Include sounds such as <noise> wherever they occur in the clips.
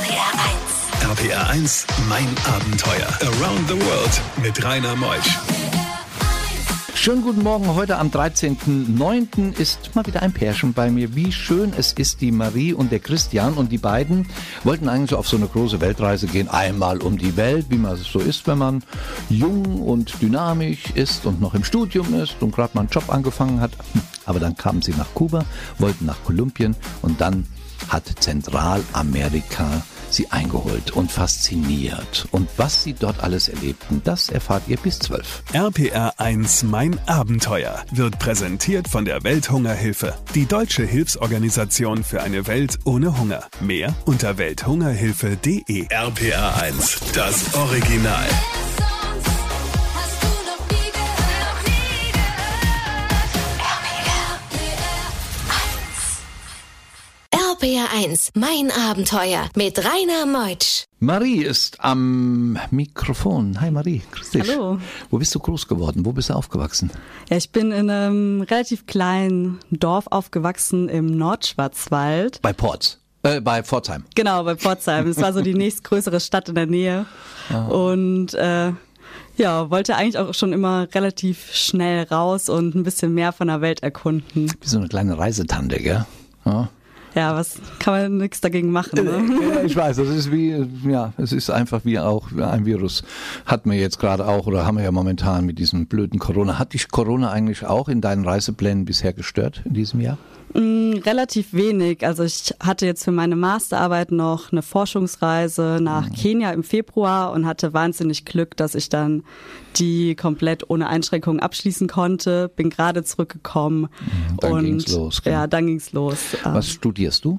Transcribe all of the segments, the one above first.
RPR 1. RPR 1, mein Abenteuer. Around the World mit Rainer Meusch. Schönen guten Morgen. Heute am 13.09. ist mal wieder ein Pärchen bei mir. Wie schön es ist, die Marie und der Christian. Und die beiden wollten eigentlich auf so eine große Weltreise gehen. Einmal um die Welt, wie man es so ist, wenn man jung und dynamisch ist und noch im Studium ist und gerade mal einen Job angefangen hat. Aber dann kamen sie nach Kuba, wollten nach Kolumbien und dann hat Zentralamerika sie eingeholt und fasziniert. Und was sie dort alles erlebten, das erfahrt ihr bis 12. RPR 1 Mein Abenteuer wird präsentiert von der Welthungerhilfe, die deutsche Hilfsorganisation für eine Welt ohne Hunger. Mehr unter welthungerhilfe.de. RPR 1, das Original. 1, mein Abenteuer mit Rainer Meutsch. Marie ist am Mikrofon. Hi Marie, grüß dich. Hallo. Wo bist du groß geworden? Wo bist du aufgewachsen? Ja, ich bin in einem relativ kleinen Dorf aufgewachsen im Nordschwarzwald. Bei Ports. Äh, bei Pforzheim. Genau, bei Pforzheim. Es war so die <laughs> nächstgrößere Stadt in der Nähe. Und äh, ja, wollte eigentlich auch schon immer relativ schnell raus und ein bisschen mehr von der Welt erkunden. Wie so eine kleine Reisetante, gell? Ja. Ja, was kann man nichts dagegen machen. Ne? Ich weiß, das ist wie, ja, es ist einfach wie auch ein Virus. Hat man jetzt gerade auch oder haben wir ja momentan mit diesem blöden Corona. Hat dich Corona eigentlich auch in deinen Reiseplänen bisher gestört in diesem Jahr? Mm, relativ wenig. Also ich hatte jetzt für meine Masterarbeit noch eine Forschungsreise nach Mhm. Kenia im Februar und hatte wahnsinnig Glück, dass ich dann die komplett ohne Einschränkungen abschließen konnte. Bin gerade zurückgekommen Mhm, dann und ging's los, genau. ja, dann ging's los. Ähm, Was studierst du?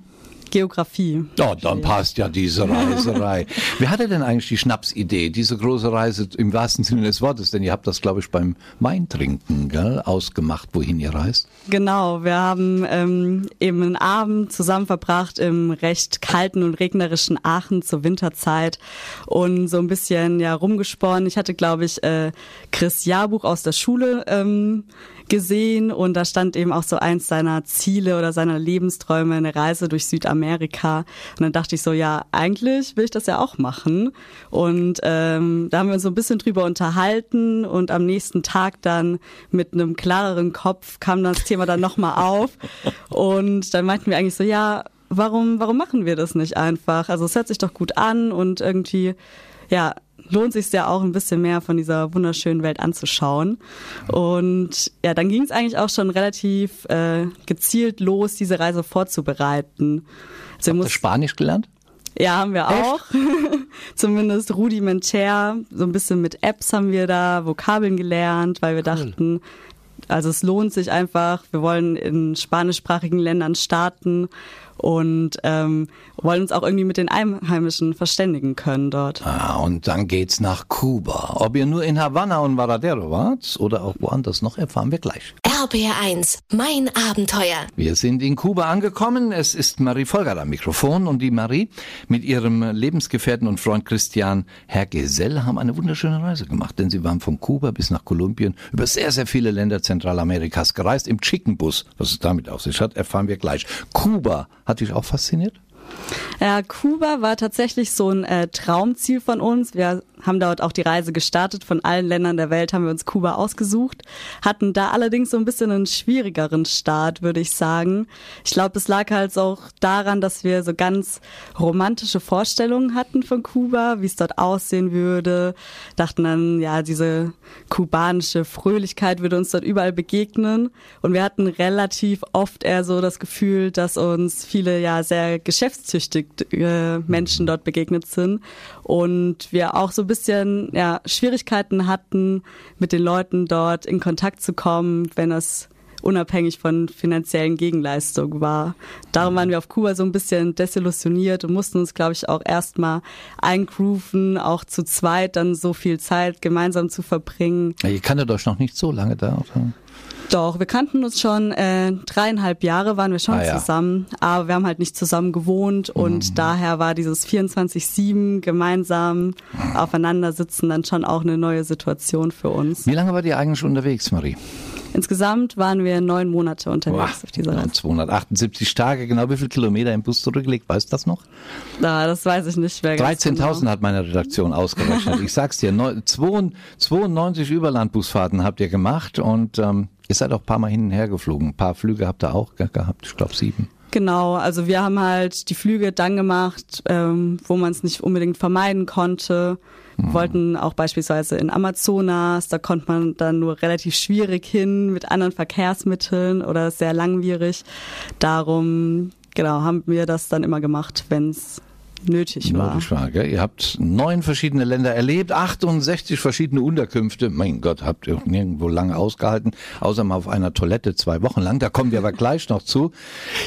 Geografie. Ja, dann passt ja diese Reiserei. <laughs> Wer hatte denn eigentlich die Schnapsidee, diese große Reise im wahrsten Sinne des Wortes? Denn ihr habt das, glaube ich, beim Weintrinken gell, ausgemacht, wohin ihr reist. Genau, wir haben ähm, eben einen Abend zusammen verbracht im recht kalten und regnerischen Aachen zur Winterzeit und so ein bisschen ja rumgesponnen. Ich hatte, glaube ich, äh, Chris Jahrbuch aus der Schule ähm, gesehen und da stand eben auch so eins seiner Ziele oder seiner Lebensträume, eine Reise durch Südamerika. Und dann dachte ich so, ja, eigentlich will ich das ja auch machen. Und ähm, da haben wir uns so ein bisschen drüber unterhalten und am nächsten Tag dann mit einem klareren Kopf kam das Thema dann nochmal auf. Und dann meinten wir eigentlich so, ja, warum, warum machen wir das nicht einfach? Also es hört sich doch gut an und irgendwie, ja, lohnt sich ja auch ein bisschen mehr von dieser wunderschönen Welt anzuschauen. Und ja, dann ging es eigentlich auch schon relativ äh, gezielt los, diese Reise vorzubereiten. Also Habt ihr Spanisch gelernt? ja, haben wir auch. <laughs> Zumindest rudimentär. So ein bisschen mit Apps haben wir da Vokabeln gelernt, weil wir dachten, also es lohnt sich einfach. Wir wollen in spanischsprachigen Ländern starten und ähm, wollen uns auch irgendwie mit den Einheimischen verständigen können dort. Ah, und dann geht's nach Kuba. Ob ihr nur in Havanna und Varadero wart oder auch woanders noch, erfahren wir gleich. RPR 1, mein Abenteuer. Wir sind in Kuba angekommen. Es ist Marie Folger am Mikrofon und die Marie mit ihrem Lebensgefährten und Freund Christian Herr Gesell haben eine wunderschöne Reise gemacht, denn sie waren von Kuba bis nach Kolumbien über sehr, sehr viele Länder Zentralamerikas gereist im Chickenbus. Was es damit auf sich hat, erfahren wir gleich. Kuba hat dich auch fasziniert? Ja, Kuba war tatsächlich so ein äh, Traumziel von uns. Wir haben dort auch die Reise gestartet. Von allen Ländern der Welt haben wir uns Kuba ausgesucht, hatten da allerdings so ein bisschen einen schwierigeren Start, würde ich sagen. Ich glaube, es lag halt auch daran, dass wir so ganz romantische Vorstellungen hatten von Kuba, wie es dort aussehen würde. Dachten dann, ja, diese kubanische Fröhlichkeit würde uns dort überall begegnen. Und wir hatten relativ oft eher so das Gefühl, dass uns viele ja sehr geschäftstüchtige äh, Menschen dort begegnet sind und wir auch so ein bisschen ja, Schwierigkeiten hatten, mit den Leuten dort in Kontakt zu kommen, wenn es unabhängig von finanziellen Gegenleistungen war. Darum waren wir auf Kuba so ein bisschen desillusioniert und mussten uns, glaube ich, auch erstmal eingrooven, auch zu zweit dann so viel Zeit gemeinsam zu verbringen. Ja, ihr kanntet euch noch nicht so lange da, oder? Doch, wir kannten uns schon äh, dreieinhalb Jahre waren wir schon Ah, ja. zusammen, aber wir haben halt nicht zusammen gewohnt und daher war dieses 24-7 gemeinsam aufeinander sitzen dann schon auch eine neue Situation für uns. Wie lange wart ihr eigentlich unterwegs, Marie? Insgesamt waren wir neun Monate unterwegs Boah, auf dieser Reise. 278 Tage, genau wie viele Kilometer im Bus zurückgelegt, weißt du das noch? Na, das weiß ich nicht mehr ganz 13.000 genau. hat meine Redaktion ausgerechnet. Ich sag's dir, neu- 92 Überlandbusfahrten habt ihr gemacht und ähm, ihr seid auch ein paar Mal hin und her geflogen. Ein paar Flüge habt ihr auch ge- gehabt, ich glaube sieben. Genau, also wir haben halt die Flüge dann gemacht, ähm, wo man es nicht unbedingt vermeiden konnte. Wir wollten auch beispielsweise in Amazonas, da konnte man dann nur relativ schwierig hin mit anderen Verkehrsmitteln oder sehr langwierig. Darum, genau, haben wir das dann immer gemacht, wenn es nötig war. Nötig war, gell? Ihr habt neun verschiedene Länder erlebt, 68 verschiedene Unterkünfte. Mein Gott, habt ihr nirgendwo lange ausgehalten, außer mal auf einer Toilette zwei Wochen lang. Da kommen wir aber gleich noch zu.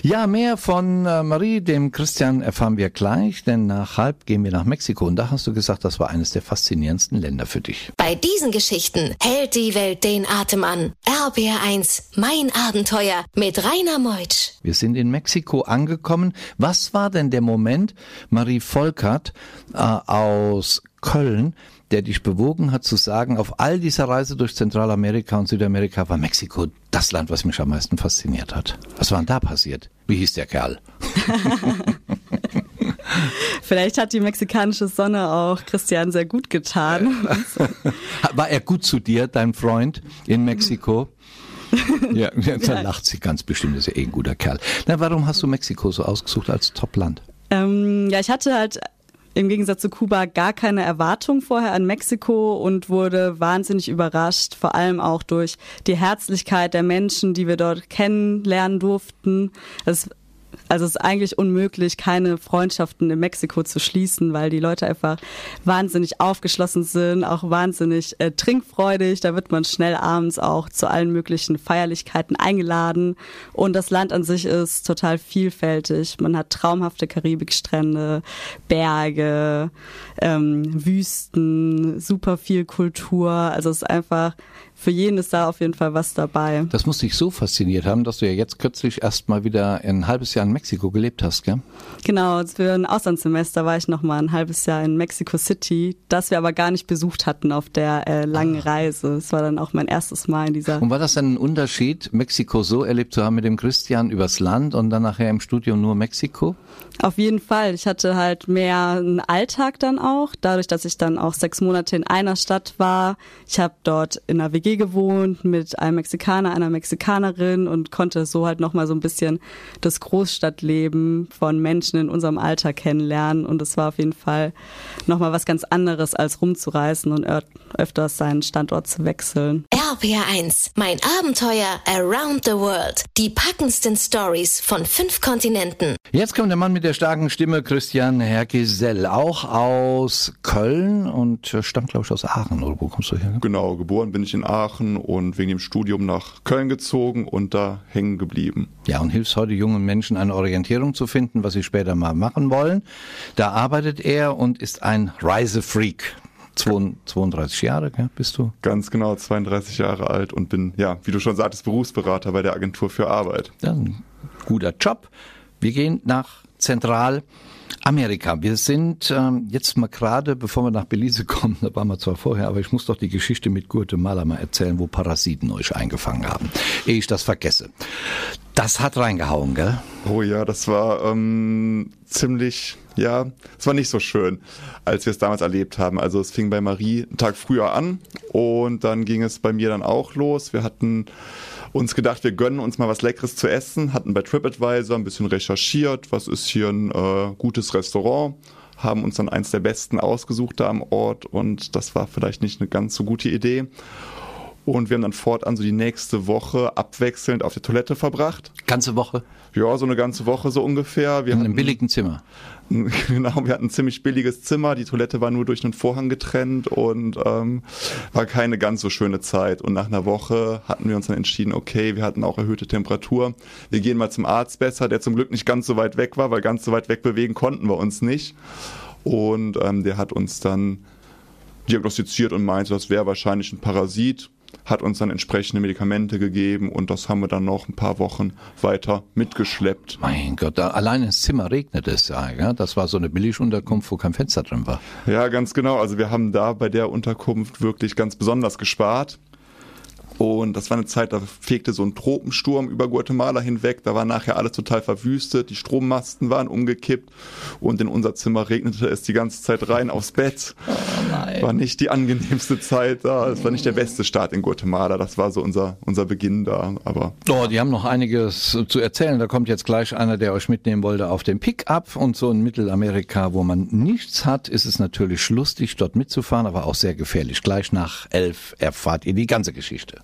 Ja, mehr von äh, Marie, dem Christian, erfahren wir gleich, denn nach halb gehen wir nach Mexiko. Und da hast du gesagt, das war eines der faszinierendsten Länder für dich. Bei diesen Geschichten hält die Welt den Atem an. RBR1, mein Abenteuer mit Rainer Meutsch. Wir sind in Mexiko angekommen. Was war denn der Moment, Marie Volkert äh, aus Köln, der dich bewogen hat zu sagen, auf all dieser Reise durch Zentralamerika und Südamerika war Mexiko das Land, was mich am meisten fasziniert hat. Was war denn da passiert? Wie hieß der Kerl? <laughs> Vielleicht hat die mexikanische Sonne auch Christian sehr gut getan. <laughs> War er gut zu dir, dein Freund in Mexiko? <laughs> Ja, da lacht sie ganz bestimmt, ist ja eh ein guter Kerl. Na, warum hast du Mexiko so ausgesucht als Top-Land? Ähm, ja, ich hatte halt im Gegensatz zu Kuba gar keine Erwartung vorher an Mexiko und wurde wahnsinnig überrascht, vor allem auch durch die Herzlichkeit der Menschen, die wir dort kennenlernen durften. Es also es ist eigentlich unmöglich, keine Freundschaften in Mexiko zu schließen, weil die Leute einfach wahnsinnig aufgeschlossen sind, auch wahnsinnig äh, trinkfreudig. Da wird man schnell abends auch zu allen möglichen Feierlichkeiten eingeladen. Und das Land an sich ist total vielfältig. Man hat traumhafte Karibikstrände, Berge, ähm, Wüsten, super viel Kultur. Also es ist einfach für jeden ist da auf jeden Fall was dabei. Das muss dich so fasziniert haben, dass du ja jetzt kürzlich erst mal wieder ein halbes Jahr in Mexiko gelebt hast, gell? Genau, für ein Auslandssemester war ich noch mal ein halbes Jahr in Mexico City, das wir aber gar nicht besucht hatten auf der äh, langen Reise. Es war dann auch mein erstes Mal in dieser. Und war das dann ein Unterschied, Mexiko so erlebt zu haben mit dem Christian übers Land und dann nachher im Studio nur Mexiko? Auf jeden Fall. Ich hatte halt mehr einen Alltag dann auch, dadurch, dass ich dann auch sechs Monate in einer Stadt war. Ich habe dort in einer WG gewohnt mit einem Mexikaner, einer Mexikanerin und konnte so halt nochmal so ein bisschen das Großstadtleben von Menschen in unserem Alter kennenlernen. Und es war auf jeden Fall nochmal was ganz anderes, als rumzureisen und öfters seinen Standort zu wechseln. RPR1, mein Abenteuer around the world. Die packendsten Stories von fünf Kontinenten. Jetzt kommt der Mann mit der starken Stimme, Christian Hergesell, auch aus Köln und stammt, glaube ich, aus Aachen. Oder wo kommst du her? Genau, geboren bin ich in Aachen und wegen dem Studium nach Köln gezogen und da hängen geblieben. Ja, und hilfst heute jungen Menschen eine Orientierung zu finden, was sie später mal machen wollen. Da arbeitet er und ist ein Reisefreak. 32 Jahre gell, bist du? Ganz genau 32 Jahre alt und bin, ja, wie du schon sagtest, Berufsberater bei der Agentur für Arbeit. Ist ein guter Job. Wir gehen nach Zentralamerika. Wir sind ähm, jetzt mal gerade, bevor wir nach Belize <laughs> kommen, da waren wir zwar vorher, aber ich muss doch die Geschichte mit Guatemala mal erzählen, wo Parasiten euch eingefangen haben, ehe ich das vergesse. Das hat reingehauen, gell? Oh ja, das war ähm, ziemlich, ja, es war nicht so schön, als wir es damals erlebt haben. Also es fing bei Marie einen Tag früher an und dann ging es bei mir dann auch los. Wir hatten uns gedacht, wir gönnen uns mal was Leckeres zu essen, hatten bei TripAdvisor ein bisschen recherchiert, was ist hier ein äh, gutes Restaurant, haben uns dann eins der besten ausgesucht da am Ort und das war vielleicht nicht eine ganz so gute Idee. Und wir haben dann fortan so die nächste Woche abwechselnd auf der Toilette verbracht. Ganze Woche Ja, so eine ganze Woche so ungefähr. Wir in hatten, einem billigen Zimmer. <laughs> Genau, wir hatten ein ziemlich billiges Zimmer. Die Toilette war nur durch einen Vorhang getrennt und ähm, war keine ganz so schöne Zeit. Und nach einer Woche hatten wir uns dann entschieden, okay, wir hatten auch erhöhte Temperatur. Wir gehen mal zum Arzt besser, der zum Glück nicht ganz so weit weg war, weil ganz so weit weg bewegen konnten wir uns nicht. Und ähm, der hat uns dann diagnostiziert und meinte, das wäre wahrscheinlich ein Parasit hat uns dann entsprechende Medikamente gegeben und das haben wir dann noch ein paar Wochen weiter mitgeschleppt. Mein Gott, allein ins Zimmer regnet es ja, gell? Das war so eine Billigunterkunft, wo kein Fenster drin war. Ja, ganz genau. Also wir haben da bei der Unterkunft wirklich ganz besonders gespart. Und das war eine Zeit, da fegte so ein Tropensturm über Guatemala hinweg. Da war nachher alles total verwüstet. Die Strommasten waren umgekippt. Und in unser Zimmer regnete es die ganze Zeit rein aufs Bett. Oh war nicht die angenehmste Zeit da. Es war nicht der beste Start in Guatemala. Das war so unser, unser Beginn da. Aber. Oh, die haben noch einiges zu erzählen. Da kommt jetzt gleich einer, der euch mitnehmen wollte auf dem Pickup. Und so in Mittelamerika, wo man nichts hat, ist es natürlich lustig, dort mitzufahren, aber auch sehr gefährlich. Gleich nach elf erfahrt ihr die ganze Geschichte.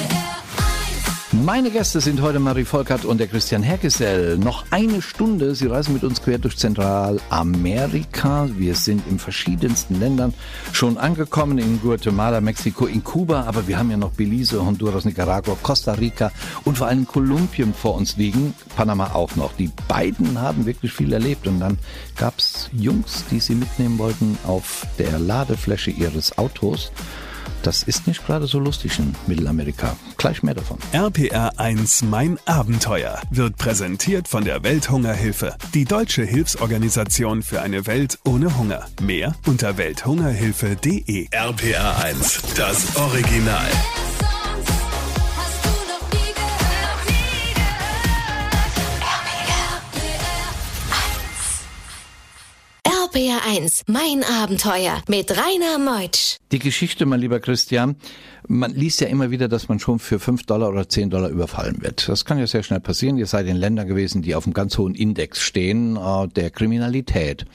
Meine Gäste sind heute Marie Volkert und der Christian Hergesell. Noch eine Stunde. Sie reisen mit uns quer durch Zentralamerika. Wir sind in verschiedensten Ländern schon angekommen. In Guatemala, Mexiko, in Kuba. Aber wir haben ja noch Belize, Honduras, Nicaragua, Costa Rica und vor allem Kolumbien vor uns liegen. Panama auch noch. Die beiden haben wirklich viel erlebt. Und dann gab's Jungs, die sie mitnehmen wollten auf der Ladefläche ihres Autos. Das ist nicht gerade so lustig in Mittelamerika. Gleich mehr davon. RPR 1 Mein Abenteuer wird präsentiert von der Welthungerhilfe, die deutsche Hilfsorganisation für eine Welt ohne Hunger. Mehr unter welthungerhilfe.de. RPR 1, das Original. RPR 1, mein Abenteuer mit Rainer Meutsch. Die Geschichte, mein lieber Christian, man liest ja immer wieder, dass man schon für 5 Dollar oder 10 Dollar überfallen wird. Das kann ja sehr schnell passieren. Ihr seid in Ländern gewesen, die auf einem ganz hohen Index stehen, äh, der Kriminalität.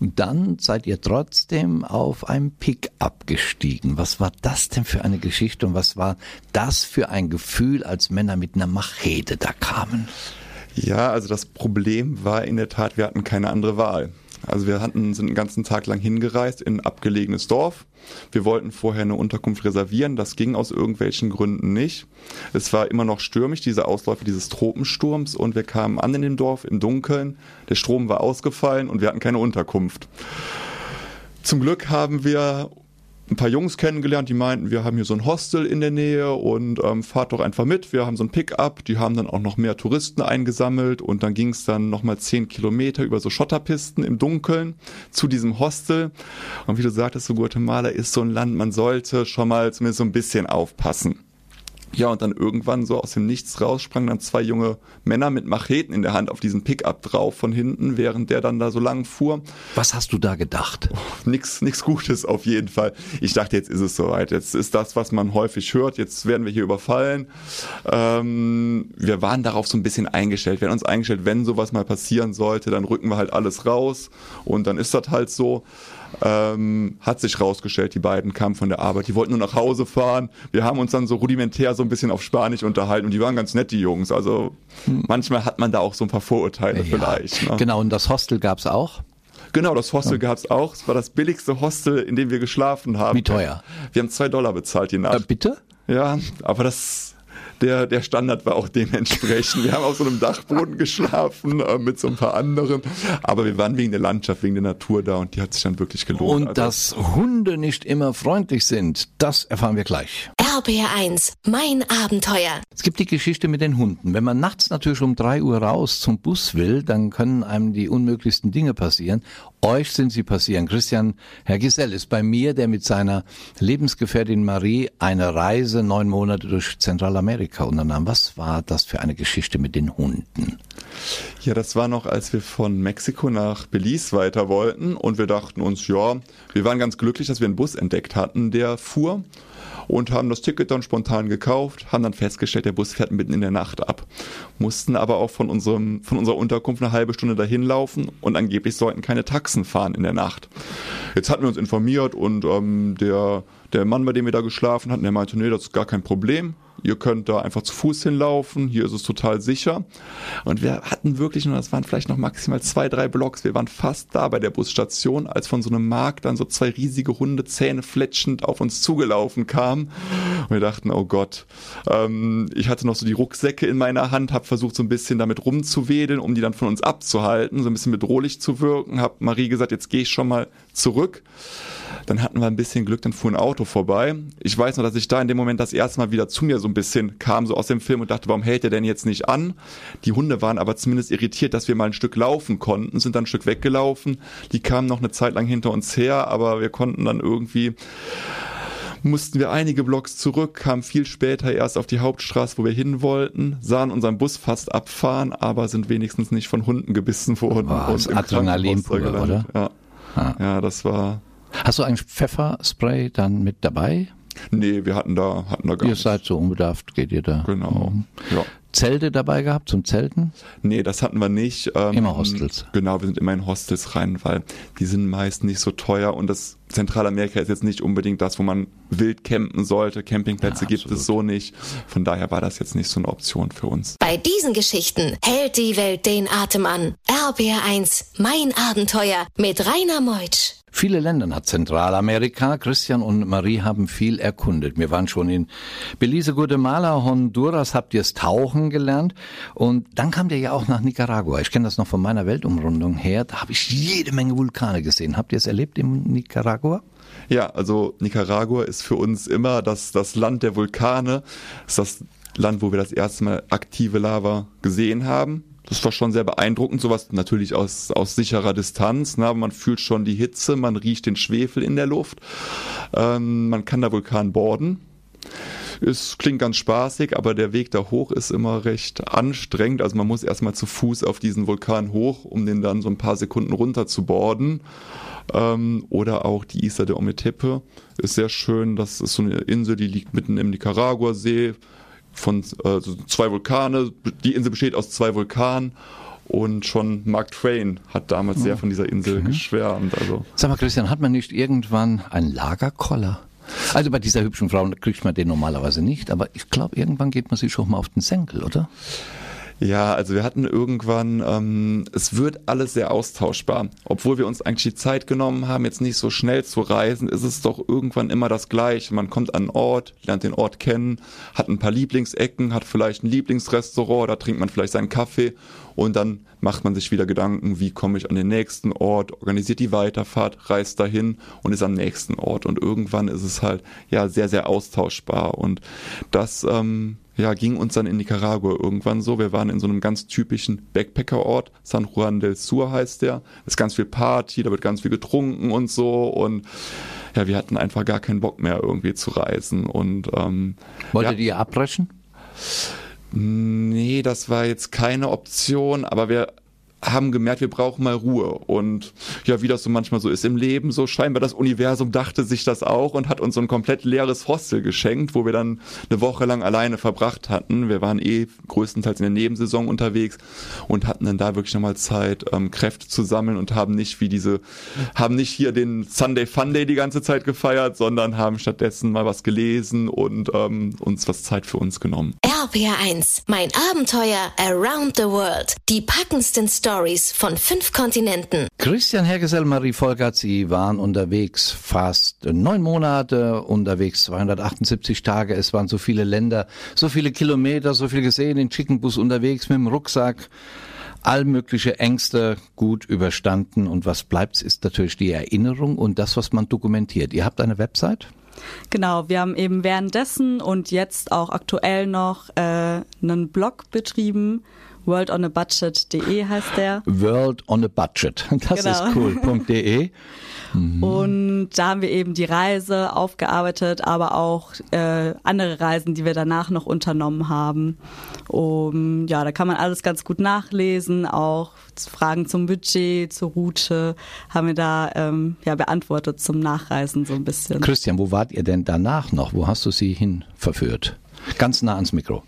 Und dann seid ihr trotzdem auf einem Pick-up gestiegen. Was war das denn für eine Geschichte und was war das für ein Gefühl, als Männer mit einer Machete da kamen? Ja, also das Problem war in der Tat, wir hatten keine andere Wahl. Also wir hatten, sind einen ganzen Tag lang hingereist in ein abgelegenes Dorf. Wir wollten vorher eine Unterkunft reservieren. Das ging aus irgendwelchen Gründen nicht. Es war immer noch stürmisch, diese Ausläufe dieses Tropensturms. Und wir kamen an in dem Dorf im Dunkeln. Der Strom war ausgefallen und wir hatten keine Unterkunft. Zum Glück haben wir ein paar Jungs kennengelernt, die meinten, wir haben hier so ein Hostel in der Nähe und ähm, fahrt doch einfach mit. Wir haben so ein Pickup, die haben dann auch noch mehr Touristen eingesammelt und dann ging es dann nochmal zehn Kilometer über so Schotterpisten im Dunkeln zu diesem Hostel. Und wie du sagtest, so Guatemala ist so ein Land, man sollte schon mal zumindest so ein bisschen aufpassen. Ja, und dann irgendwann so aus dem Nichts raus sprangen dann zwei junge Männer mit Macheten in der Hand auf diesen Pickup drauf von hinten, während der dann da so lang fuhr. Was hast du da gedacht? Oh, nix, nix Gutes auf jeden Fall. Ich dachte, jetzt ist es soweit. Jetzt ist das, was man häufig hört. Jetzt werden wir hier überfallen. Ähm, wir waren darauf so ein bisschen eingestellt. Wir haben uns eingestellt, wenn sowas mal passieren sollte, dann rücken wir halt alles raus und dann ist das halt so. Ähm, hat sich rausgestellt, die beiden kamen von der Arbeit, die wollten nur nach Hause fahren. Wir haben uns dann so rudimentär so ein bisschen auf Spanisch unterhalten und die waren ganz nett, die Jungs. Also hm. manchmal hat man da auch so ein paar Vorurteile ja, vielleicht. Ne? Genau, und das Hostel gab's auch? Genau, das Hostel ja. gab's auch. Es war das billigste Hostel, in dem wir geschlafen haben. Wie teuer? Wir haben zwei Dollar bezahlt die Nacht. Äh, bitte? Ja, aber das der, der Standard war auch dementsprechend. Wir haben auf so einem Dachboden geschlafen äh, mit so ein paar anderen, aber wir waren wegen der Landschaft, wegen der Natur da und die hat sich dann wirklich gelohnt. Und also, dass Hunde nicht immer freundlich sind, das erfahren wir gleich. RBR1, mein Abenteuer. Es gibt die Geschichte mit den Hunden. Wenn man nachts natürlich um drei Uhr raus zum Bus will, dann können einem die unmöglichsten Dinge passieren. Euch sind sie passieren. Christian Herr Gisell ist bei mir, der mit seiner Lebensgefährtin Marie eine Reise neun Monate durch Zentralamerika unternahm. Was war das für eine Geschichte mit den Hunden? Ja, das war noch, als wir von Mexiko nach Belize weiter wollten und wir dachten uns, ja, wir waren ganz glücklich, dass wir einen Bus entdeckt hatten, der fuhr und haben das Ticket dann spontan gekauft, haben dann festgestellt, der Bus fährt mitten in der Nacht ab. Mussten aber auch von, unserem, von unserer Unterkunft eine halbe Stunde dahin laufen und angeblich sollten keine Taxen fahren in der Nacht. Jetzt hatten wir uns informiert und ähm, der, der Mann, bei dem wir da geschlafen hatten, der meinte, nee, das ist gar kein Problem. Ihr könnt da einfach zu Fuß hinlaufen, hier ist es total sicher. Und wir hatten wirklich nur, das waren vielleicht noch maximal zwei, drei Blocks, wir waren fast da bei der Busstation, als von so einem Markt dann so zwei riesige Hunde Zähne fletschend auf uns zugelaufen kamen. Und wir dachten, oh Gott. Ähm, ich hatte noch so die Rucksäcke in meiner Hand, habe versucht so ein bisschen damit rumzuwedeln, um die dann von uns abzuhalten, so ein bisschen bedrohlich zu wirken. Hab Marie gesagt, jetzt gehe ich schon mal zurück. Dann hatten wir ein bisschen Glück, dann fuhr ein Auto vorbei. Ich weiß noch, dass ich da in dem Moment das erste Mal wieder zu mir so ein bisschen kam, so aus dem Film und dachte, warum hält er denn jetzt nicht an? Die Hunde waren aber zumindest irritiert, dass wir mal ein Stück laufen konnten, sind dann ein Stück weggelaufen. Die kamen noch eine Zeit lang hinter uns her, aber wir konnten dann irgendwie mussten wir einige Blocks zurück, kamen viel später erst auf die Hauptstraße, wo wir hin wollten, sahen unseren Bus fast abfahren, aber sind wenigstens nicht von Hunden gebissen worden. Boah, das Adrenalin oder? Ja. Ah. ja, das war. Hast du eigentlich Pfefferspray dann mit dabei? Nee, wir hatten da, hatten da gar Ihr nichts. seid so unbedarft, geht ihr da. Genau. Mhm. Ja. Zelte dabei gehabt zum Zelten? Nee, das hatten wir nicht. Ähm, immer Hostels. Genau, wir sind immer in Hostels rein, weil die sind meist nicht so teuer und das Zentralamerika ist jetzt nicht unbedingt das, wo man wild campen sollte. Campingplätze ja, gibt es so nicht. Von daher war das jetzt nicht so eine Option für uns. Bei diesen Geschichten hält die Welt den Atem an. RBR1, mein Abenteuer mit Rainer Meutsch. Viele Länder hat Zentralamerika. Christian und Marie haben viel erkundet. Wir waren schon in Belize, Guatemala, Honduras, habt ihr es tauchen gelernt. Und dann kamt ihr ja auch nach Nicaragua. Ich kenne das noch von meiner Weltumrundung her. Da habe ich jede Menge Vulkane gesehen. Habt ihr es erlebt in Nicaragua? Ja, also Nicaragua ist für uns immer das, das Land der Vulkane. Das ist das Land, wo wir das erste Mal aktive Lava gesehen haben das war schon sehr beeindruckend, sowas natürlich aus, aus sicherer Distanz, ne? aber man fühlt schon die Hitze, man riecht den Schwefel in der Luft, ähm, man kann da Vulkan borden. Es klingt ganz spaßig, aber der Weg da hoch ist immer recht anstrengend. Also man muss erstmal zu Fuß auf diesen Vulkan hoch, um den dann so ein paar Sekunden runter zu borden. Ähm, oder auch die Isla de Ometepe ist sehr schön. Das ist so eine Insel, die liegt mitten im Nicaragua-See von äh, zwei Vulkane. Die Insel besteht aus zwei Vulkanen. Und schon Mark Twain hat damals sehr von dieser Insel okay. geschwärmt. Also. Sag mal, Christian, hat man nicht irgendwann einen Lagerkoller? Also bei dieser hübschen Frau kriegt man den normalerweise nicht, aber ich glaube, irgendwann geht man sich schon mal auf den Senkel, oder? Ja, also wir hatten irgendwann, ähm, es wird alles sehr austauschbar. Obwohl wir uns eigentlich die Zeit genommen haben, jetzt nicht so schnell zu reisen, ist es doch irgendwann immer das Gleiche. Man kommt an einen Ort, lernt den Ort kennen, hat ein paar Lieblingsecken, hat vielleicht ein Lieblingsrestaurant, da trinkt man vielleicht seinen Kaffee und dann macht man sich wieder Gedanken, wie komme ich an den nächsten Ort, organisiert die Weiterfahrt, reist dahin und ist am nächsten Ort. Und irgendwann ist es halt ja sehr, sehr austauschbar. Und das ähm, ja, ging uns dann in Nicaragua irgendwann so. Wir waren in so einem ganz typischen Backpacker-Ort. San Juan del Sur heißt der. Ist ganz viel Party, da wird ganz viel getrunken und so. Und ja, wir hatten einfach gar keinen Bock mehr irgendwie zu reisen. Und ähm, Wolltet ja, ihr abbrechen? Nee, das war jetzt keine Option, aber wir haben gemerkt, wir brauchen mal Ruhe. Und ja, wie das so manchmal so ist im Leben, so scheinbar das Universum dachte sich das auch und hat uns so ein komplett leeres Hostel geschenkt, wo wir dann eine Woche lang alleine verbracht hatten. Wir waren eh größtenteils in der Nebensaison unterwegs und hatten dann da wirklich nochmal Zeit, ähm, Kräfte zu sammeln und haben nicht wie diese, haben nicht hier den Sunday Funday die ganze Zeit gefeiert, sondern haben stattdessen mal was gelesen und ähm, uns was Zeit für uns genommen. RPR1, mein Abenteuer around the world. Die packendsten Stories Stories von fünf Kontinenten. Christian Hergesell, Marie Volkert, Sie waren unterwegs fast neun Monate, unterwegs 278 Tage. Es waren so viele Länder, so viele Kilometer, so viel gesehen, in Chickenbus unterwegs mit dem Rucksack. All mögliche Ängste gut überstanden. Und was bleibt, ist natürlich die Erinnerung und das, was man dokumentiert. Ihr habt eine Website? Genau, wir haben eben währenddessen und jetzt auch aktuell noch äh, einen Blog betrieben worldonabudget.de heißt der. World on a Budget, <laughs> das genau. ist cool.de. <laughs> Mhm. Und da haben wir eben die Reise aufgearbeitet, aber auch äh, andere Reisen, die wir danach noch unternommen haben. Um, ja, da kann man alles ganz gut nachlesen, auch Fragen zum Budget, zur Route haben wir da ähm, ja, beantwortet zum Nachreisen so ein bisschen. Christian, wo wart ihr denn danach noch? Wo hast du sie hin verführt? Ganz nah ans Mikro.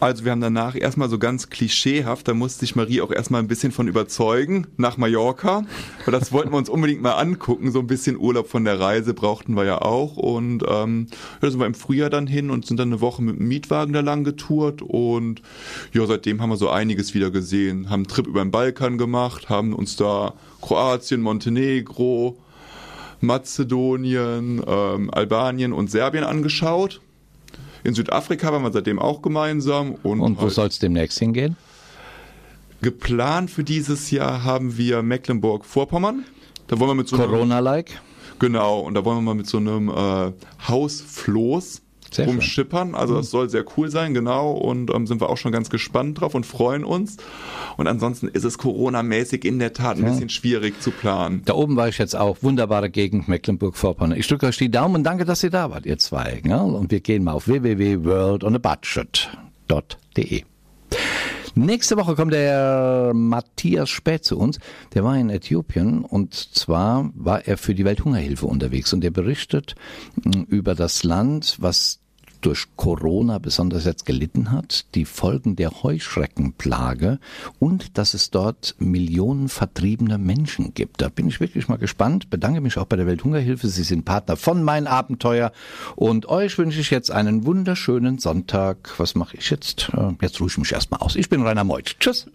Also wir haben danach erstmal so ganz klischeehaft, da musste sich Marie auch erstmal ein bisschen von überzeugen, nach Mallorca. Weil das wollten wir uns unbedingt mal angucken. So ein bisschen Urlaub von der Reise brauchten wir ja auch. Und ähm, da sind wir im Frühjahr dann hin und sind dann eine Woche mit dem Mietwagen da lang getourt. Und ja, seitdem haben wir so einiges wieder gesehen. Haben einen Trip über den Balkan gemacht, haben uns da Kroatien, Montenegro, Mazedonien, ähm, Albanien und Serbien angeschaut. In Südafrika waren wir seitdem auch gemeinsam. Und, und wo halt soll es demnächst hingehen? Geplant für dieses Jahr haben wir Mecklenburg-Vorpommern. Da wollen wir mit so Corona-like? Genau, und da wollen wir mal mit so einem äh, Hausfloß Sehr schön. rumschippern. Also das soll sehr cool sein, genau. Und ähm, sind wir auch schon ganz gespannt drauf und freuen uns. Und ansonsten ist es Corona-mäßig in der Tat ein bisschen schwierig zu planen. Da oben war ich jetzt auch. Wunderbare Gegend, Mecklenburg-Vorpommern. Ich drücke euch die Daumen und danke, dass ihr da wart, ihr zwei. Ja? Und wir gehen mal auf www.worldonabudget.de. Nächste Woche kommt der Matthias Späth zu uns. Der war in Äthiopien und zwar war er für die Welthungerhilfe unterwegs und er berichtet mh, über das Land, was durch Corona besonders jetzt gelitten hat, die Folgen der Heuschreckenplage und dass es dort Millionen vertriebener Menschen gibt. Da bin ich wirklich mal gespannt. Bedanke mich auch bei der Welthungerhilfe. Sie sind Partner von Mein Abenteuer und euch wünsche ich jetzt einen wunderschönen Sonntag. Was mache ich jetzt? Äh, Jetzt ruhe ich mich erstmal aus. Ich bin Rainer Meutsch. Tschüss.